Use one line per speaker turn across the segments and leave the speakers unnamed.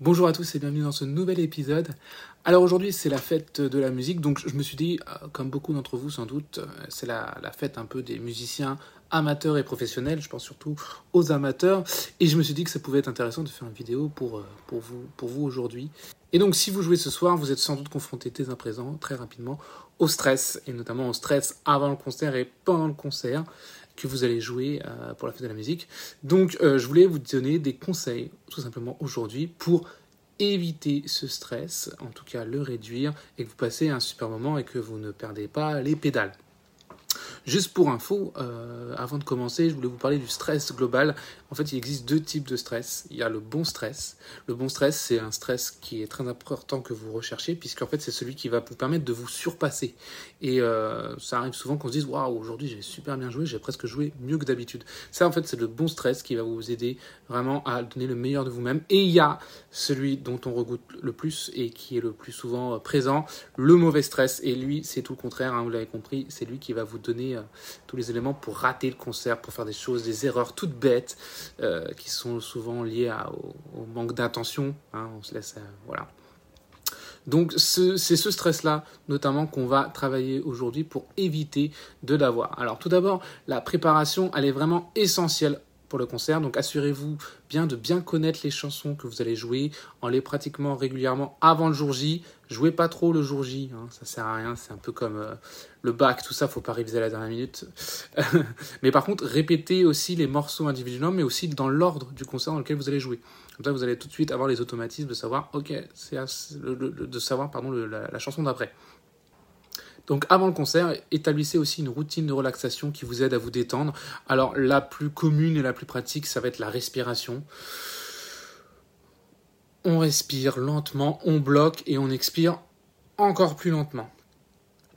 Bonjour à tous et bienvenue dans ce nouvel épisode. Alors aujourd'hui c'est la fête de la musique, donc je me suis dit, euh, comme beaucoup d'entre vous sans doute, euh, c'est la, fête un peu des musiciens amateurs et professionnels, je pense surtout aux amateurs, et je me suis dit que ça pouvait être intéressant de faire une vidéo pour, euh, vous aujourd'hui. Et donc si vous jouez ce soir, vous êtes sans doute confronté dès à présent, très rapidement, au stress, et notamment au stress avant le concert et pendant le concert que vous allez jouer euh, pour la fête de la musique. Donc euh, je voulais vous donner des conseils tout simplement aujourd'hui pour éviter ce stress, en tout cas le réduire, et que vous passez un super moment et que vous ne perdez pas les pédales. Juste pour info, euh, avant de commencer, je voulais vous parler du stress global. En fait, il existe deux types de stress. Il y a le bon stress. Le bon stress, c'est un stress qui est très important que vous recherchez, puisqu'en fait, c'est celui qui va vous permettre de vous surpasser. Et euh, ça arrive souvent qu'on se dise Waouh, aujourd'hui, j'ai super bien joué, j'ai presque joué mieux que d'habitude. Ça, en fait, c'est le bon stress qui va vous aider vraiment à donner le meilleur de vous-même. Et il y a celui dont on regoute le plus et qui est le plus souvent présent, le mauvais stress. Et lui, c'est tout le contraire, hein, vous l'avez compris, c'est lui qui va vous donner euh, tous les éléments pour rater le concert, pour faire des choses, des erreurs toutes bêtes, euh, qui sont souvent liées au, manque d'intention. Hein, on se laisse, euh, voilà. Donc c'est ce stress-là notamment qu'on va travailler aujourd'hui pour éviter de l'avoir. Alors tout d'abord, la préparation, elle est vraiment essentielle pour le concert. Donc assurez-vous bien de bien connaître les chansons que vous allez jouer en les pratiquant régulièrement avant le jour J. Jouez pas trop le jour J, hein, ça sert à rien, c'est un peu comme euh, le bac, tout ça, faut pas réviser à la dernière minute. mais par contre, répétez aussi les morceaux individuellement, mais aussi dans l'ordre du concert dans lequel vous allez jouer. Comme ça, vous allez tout de suite avoir les automatismes de savoir, ok, c'est de savoir pardon la chanson d'après. Donc avant le concert, établissez aussi une routine de relaxation qui vous aide à vous détendre. Alors la plus commune et la plus pratique, ça va être la respiration. On respire lentement, on bloque et on expire encore plus lentement.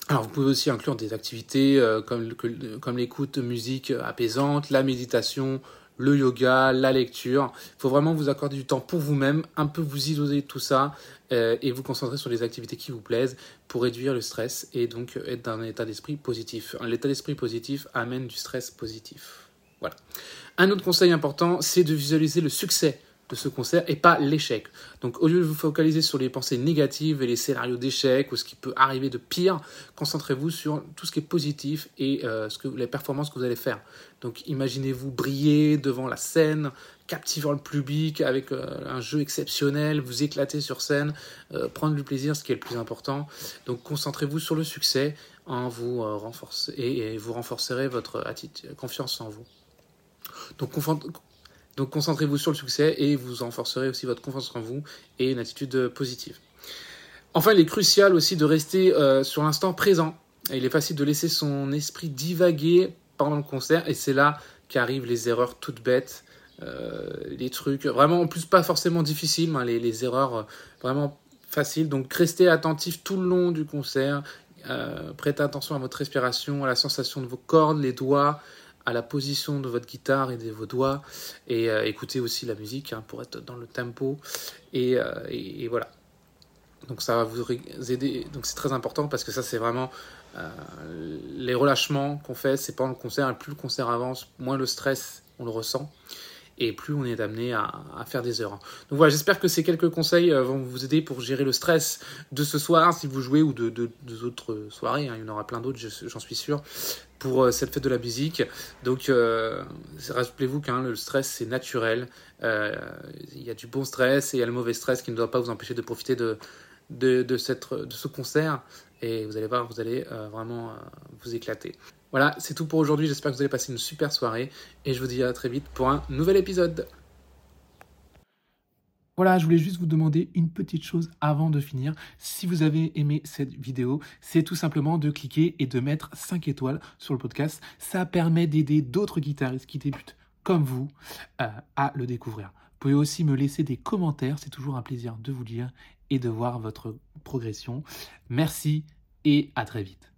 Alors vous pouvez aussi inclure des activités euh, comme, comme l'écoute musique apaisante, la méditation, le yoga, la lecture. Il faut vraiment vous accorder du temps pour vous-même, un peu vous isoler de tout ça euh, et vous concentrer sur les activités qui vous plaisent pour réduire le stress et donc être dans un état d'esprit positif. L'état d'esprit positif amène du stress positif. Voilà. Un autre conseil important, c'est de visualiser le succès ce concert et pas l'échec. Donc au lieu de vous focaliser sur les pensées négatives et les scénarios d'échec ou ce qui peut arriver de pire, concentrez-vous sur tout ce qui est positif et euh, les performances que vous allez faire. Donc imaginez-vous briller devant la scène, captivant le public avec euh, un jeu exceptionnel, vous éclater sur scène, euh, prendre du plaisir, ce qui est le plus important. Donc concentrez-vous sur le succès et, vous renforcerez votre attitude, confiance en vous. Donc donc concentrez-vous sur le succès et vous renforcerez aussi votre confiance en vous et une attitude positive. Enfin, il est crucial aussi de rester euh, sur l'instant présent. il est facile de laisser son esprit divaguer pendant le concert et c'est là qu'arrivent les erreurs toutes bêtes, euh, les trucs vraiment en plus pas forcément difficiles, hein, les, erreurs euh, vraiment faciles. Donc restez attentif tout le long du concert, prêtez attention à votre respiration, à la sensation de vos cordes, les doigts, à la position de votre guitare et de vos doigts et euh, écoutez aussi la musique hein, pour être dans le tempo euh, et, voilà. Donc ça va vous aider donc c'est très important parce que ça c'est vraiment euh, les relâchements qu'on fait c'est pendant le concert plus le concert avance moins le stress on le ressent et plus on est amené à, faire des heures. Donc voilà, j'espère que ces quelques conseils euh, vont vous aider pour gérer le stress de ce soir si vous jouez ou de, de, autres soirées. Hein. il y en aura plein d'autres, j'en suis sûr, pour euh, cette fête de la musique. Donc euh, rappelez-vous qu'un le stress c'est naturel. il y a du bon stress et il y a le mauvais stress qui ne doit pas vous empêcher de profiter de, de, de ce concert. Et vous allez voir, vous allez vraiment vous éclater. Voilà, c'est tout pour aujourd'hui. J'espère que vous allez passer une super soirée et je vous dis à très vite pour un nouvel épisode. Voilà, je voulais juste vous demander une petite chose avant de finir. Si vous avez aimé cette vidéo, c'est tout simplement de cliquer et de mettre 5 étoiles sur le podcast. Ça permet d'aider d'autres guitaristes qui débutent comme vous euh, à le découvrir. Vous pouvez aussi me laisser des commentaires, c'est toujours un plaisir de vous lire et de voir votre progression. Merci et à très vite.